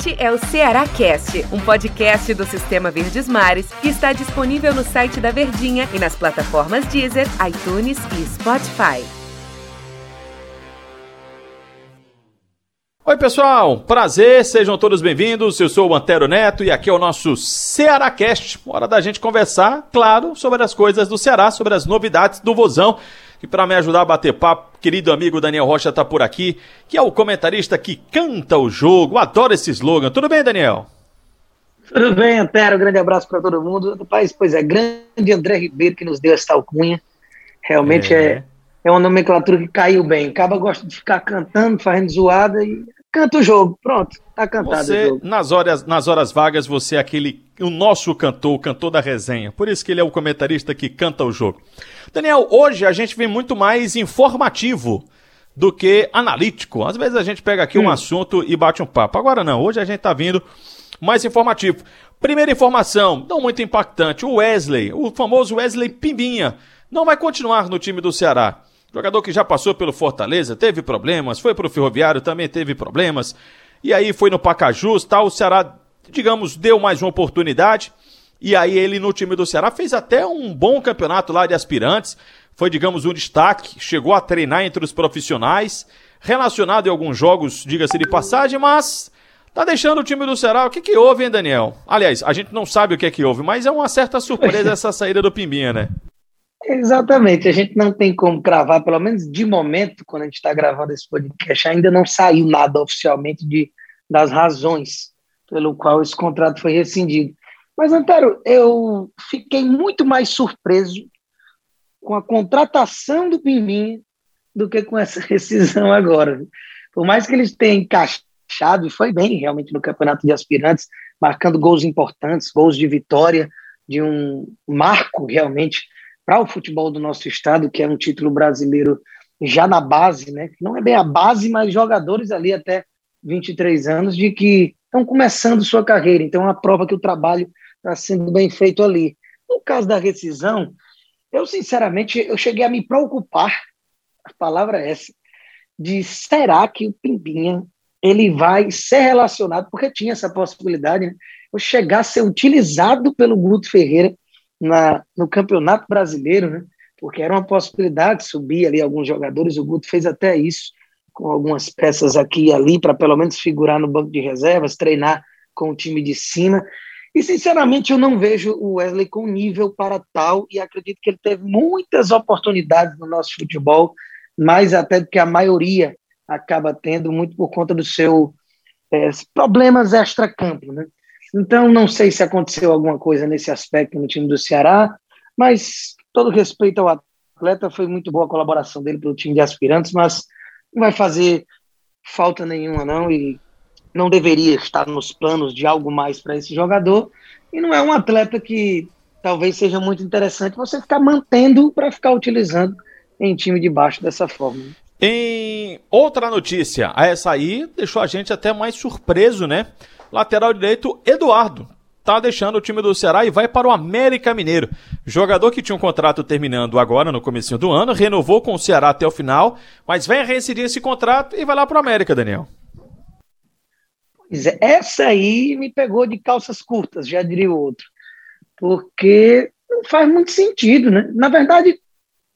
Este é o Ceará Cast, um podcast do Sistema Verdes Mares que está disponível no site da Verdinha e nas plataformas Deezer, iTunes e Spotify. Oi, pessoal, prazer, sejam todos bem-vindos. Eu sou o Antero Neto e aqui é o nosso Ceará Cast. Hora da gente conversar, claro, sobre as coisas do Ceará, sobre as novidades do Vozão. E para me ajudar a bater papo, querido amigo Daniel Rocha está por aqui, que é o comentarista que canta o jogo. Adoro esse slogan. Tudo bem, Daniel? Tudo bem, Antero. Grande abraço para todo mundo. Rapaz, pois é, grande André Ribeiro que nos deu essa alcunha. Realmente é. é, é uma nomenclatura que caiu bem. Acaba gosta de ficar cantando, fazendo zoada e canta o jogo. Pronto, tá cantado você, o jogo. Nas horas, nas horas vagas, você é aquele, o nosso cantor, o cantor da resenha. Por isso que ele é o comentarista que canta o jogo. Daniel, hoje a gente vem muito mais informativo do que analítico. Às vezes a gente pega aqui hum. um assunto e bate um papo. Agora não, hoje a gente tá vindo mais informativo. Primeira informação, não muito impactante, o Wesley, o famoso Wesley Pimbinha, não vai continuar no time do Ceará. Jogador que já passou pelo Fortaleza, teve problemas, foi para o Ferroviário, também teve problemas. E aí foi no Pacajus, tal, o Ceará, digamos, deu mais uma oportunidade. E aí ele no time do Ceará fez até um bom campeonato lá de aspirantes. Foi, digamos, um destaque. Chegou a treinar entre os profissionais. Relacionado em alguns jogos, diga-se de passagem, mas tá deixando o time do Ceará. O que que houve, hein, Daniel? Aliás, a gente não sabe o que é que houve, mas é uma certa surpresa essa saída do Pimbinha, né? Exatamente, a gente não tem como cravar, pelo menos de momento, quando a gente está gravando esse podcast, ainda não saiu nada oficialmente de, das razões pelo qual esse contrato foi rescindido. Mas, Antero, eu fiquei muito mais surpreso com a contratação do Pimbinha do que com essa rescisão agora. Por mais que eles tenham encaixado, e foi bem realmente no campeonato de aspirantes, marcando gols importantes, gols de vitória, de um marco realmente para o futebol do nosso estado, que é um título brasileiro já na base, né? Não é bem a base, mas jogadores ali até 23 anos de que estão começando sua carreira. Então, é uma prova que o trabalho está sendo bem feito ali. No caso da rescisão, eu sinceramente eu cheguei a me preocupar, a palavra é essa, de será que o Pimbinha ele vai ser relacionado, porque tinha essa possibilidade, né? Eu chegar a ser utilizado pelo Guto Ferreira na, no Campeonato Brasileiro, né? Porque era uma possibilidade subir ali alguns jogadores, o Guto fez até isso, com algumas peças aqui e ali, para pelo menos figurar no banco de reservas, treinar com o time de cima. E, sinceramente, eu não vejo o Wesley com nível para tal, e acredito que ele teve muitas oportunidades no nosso futebol, mais até do que a maioria acaba tendo, muito por conta dos seus é, problemas extra-campo. Né? Então, não sei se aconteceu alguma coisa nesse aspecto no time do Ceará, mas todo respeito ao atleta, foi muito boa a colaboração dele pelo time de aspirantes, mas não vai fazer falta nenhuma, não, e não deveria estar nos planos de algo mais para esse jogador. E não é um atleta que talvez seja muito interessante você ficar mantendo para ficar utilizando em time de baixo dessa forma. Em outra notícia, essa aí deixou a gente até mais surpreso, né? Lateral direito Eduardo tá deixando o time do Ceará e vai para o América Mineiro. Jogador que tinha um contrato terminando agora no começo do ano, renovou com o Ceará até o final, mas vem reincidir esse contrato e vai lá para o América, Daniel. Pois é, essa aí me pegou de calças curtas, já diria o outro. Porque não faz muito sentido, né? Na verdade,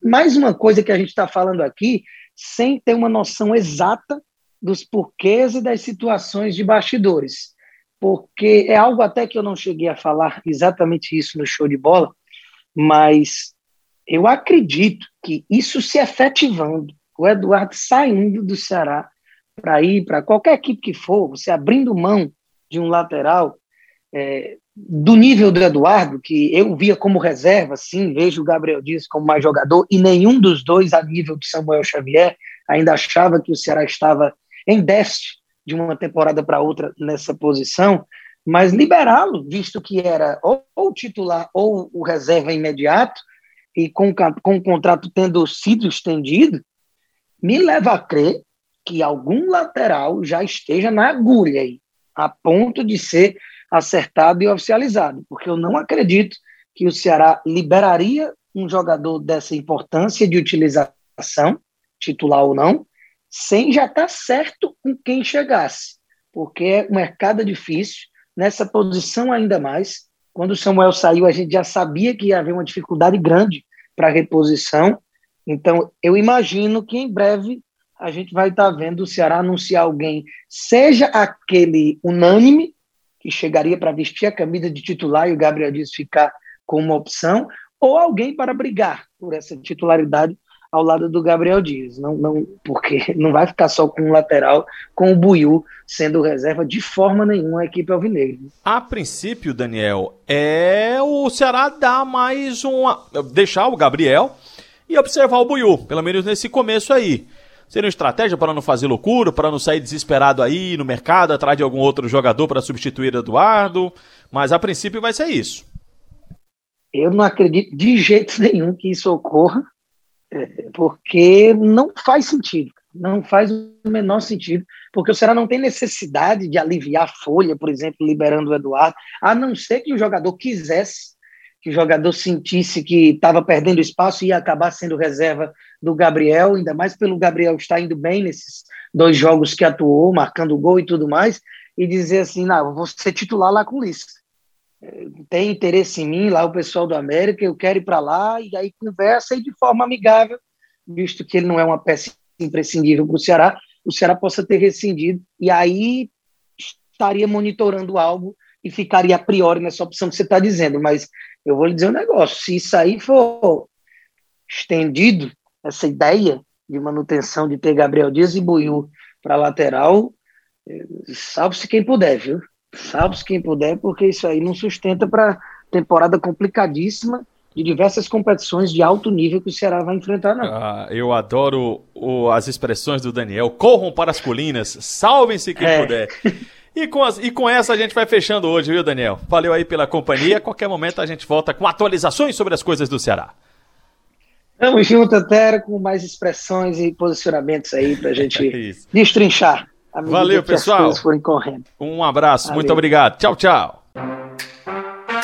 mais uma coisa que a gente está falando aqui, sem ter uma noção exata dos porquês e das situações de bastidores. Porque é algo até que eu não cheguei a falar exatamente isso no show de bola, mas eu acredito que isso se efetivando, o Eduardo saindo do Ceará para ir para qualquer equipe que for, você abrindo mão de um lateral é, do nível do Eduardo, que eu via como reserva, sim, vejo o Gabriel Dias como mais jogador, e nenhum dos dois a nível de Samuel Xavier, ainda achava que o Ceará estava em déficit de uma temporada para outra nessa posição, mas liberá-lo, visto que era ou, ou titular ou o reserva imediato, e com, com o contrato tendo sido estendido, me leva a crer que algum lateral já esteja na agulha aí, a ponto de ser acertado e oficializado, porque eu não acredito que o Ceará liberaria um jogador dessa importância de utilização, titular ou não, sem já estar tá certo com quem chegasse. porque o mercado é difícil, nessa posição ainda mais. Quando o Samuel saiu, a gente já sabia que ia haver uma dificuldade grande para reposição. Então, eu imagino que em breve a gente vai estar tá vendo o Ceará anunciar alguém, seja aquele unânime, que chegaria para vestir a camisa de titular e o Gabriel Dias ficar com uma opção, ou alguém para brigar por essa titularidade ao lado do Gabriel Dias. Não, não, porque não vai ficar só com um lateral, com o Buiu sendo reserva de forma nenhuma a equipe alvinegra. A princípio, Daniel, é o Ceará dar mais uma. deixar o Gabriel e observar o Buiu, pelo menos nesse começo aí. Seria uma estratégia para não fazer loucura, para não sair desesperado aí no mercado atrás de algum outro jogador para substituir Eduardo, mas a princípio vai ser isso. Eu não acredito de jeito nenhum que isso ocorra porque não faz sentido, não faz o menor sentido, porque o Ceará não tem necessidade de aliviar a folha, por exemplo, liberando o Eduardo, a não ser que o jogador quisesse, que o jogador sentisse que estava perdendo espaço e ia acabar sendo reserva do Gabriel, ainda mais pelo Gabriel estar indo bem nesses dois jogos que atuou, marcando gol e tudo mais, e dizer assim, não, vou ser titular lá com o tem interesse em mim, lá o pessoal do América, eu quero ir para lá, e aí conversa e de forma amigável, visto que ele não é uma peça imprescindível para o Ceará, o Ceará possa ter rescindido, e aí estaria monitorando algo e ficaria a priori nessa opção que você está dizendo, mas eu vou lhe dizer um negócio, se isso aí for estendido, essa ideia de manutenção de ter Gabriel Dias e Buiu para lateral, eh, salve-se quem puder, viu? Salve-se quem puder, porque isso aí não sustenta para temporada complicadíssima de diversas competições de alto nível que o Ceará vai enfrentar, não. Ah, eu adoro o, as expressões do Daniel. Corram para as colinas, salvem-se quem é. puder. E com, as, e com essa a gente vai fechando hoje, viu, Daniel? Valeu aí pela companhia. A qualquer momento a gente volta com atualizações sobre as coisas do Ceará. Tamo junto, até com mais expressões e posicionamentos aí pra gente é destrinchar. Valeu, pessoal. Um abraço, Valeu. muito obrigado. Tchau, tchau.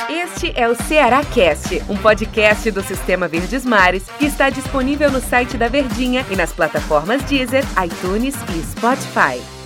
Este é o Ceará Cast, um podcast do Sistema Verdes Mares que está disponível no site da Verdinha e nas plataformas Deezer, iTunes e Spotify.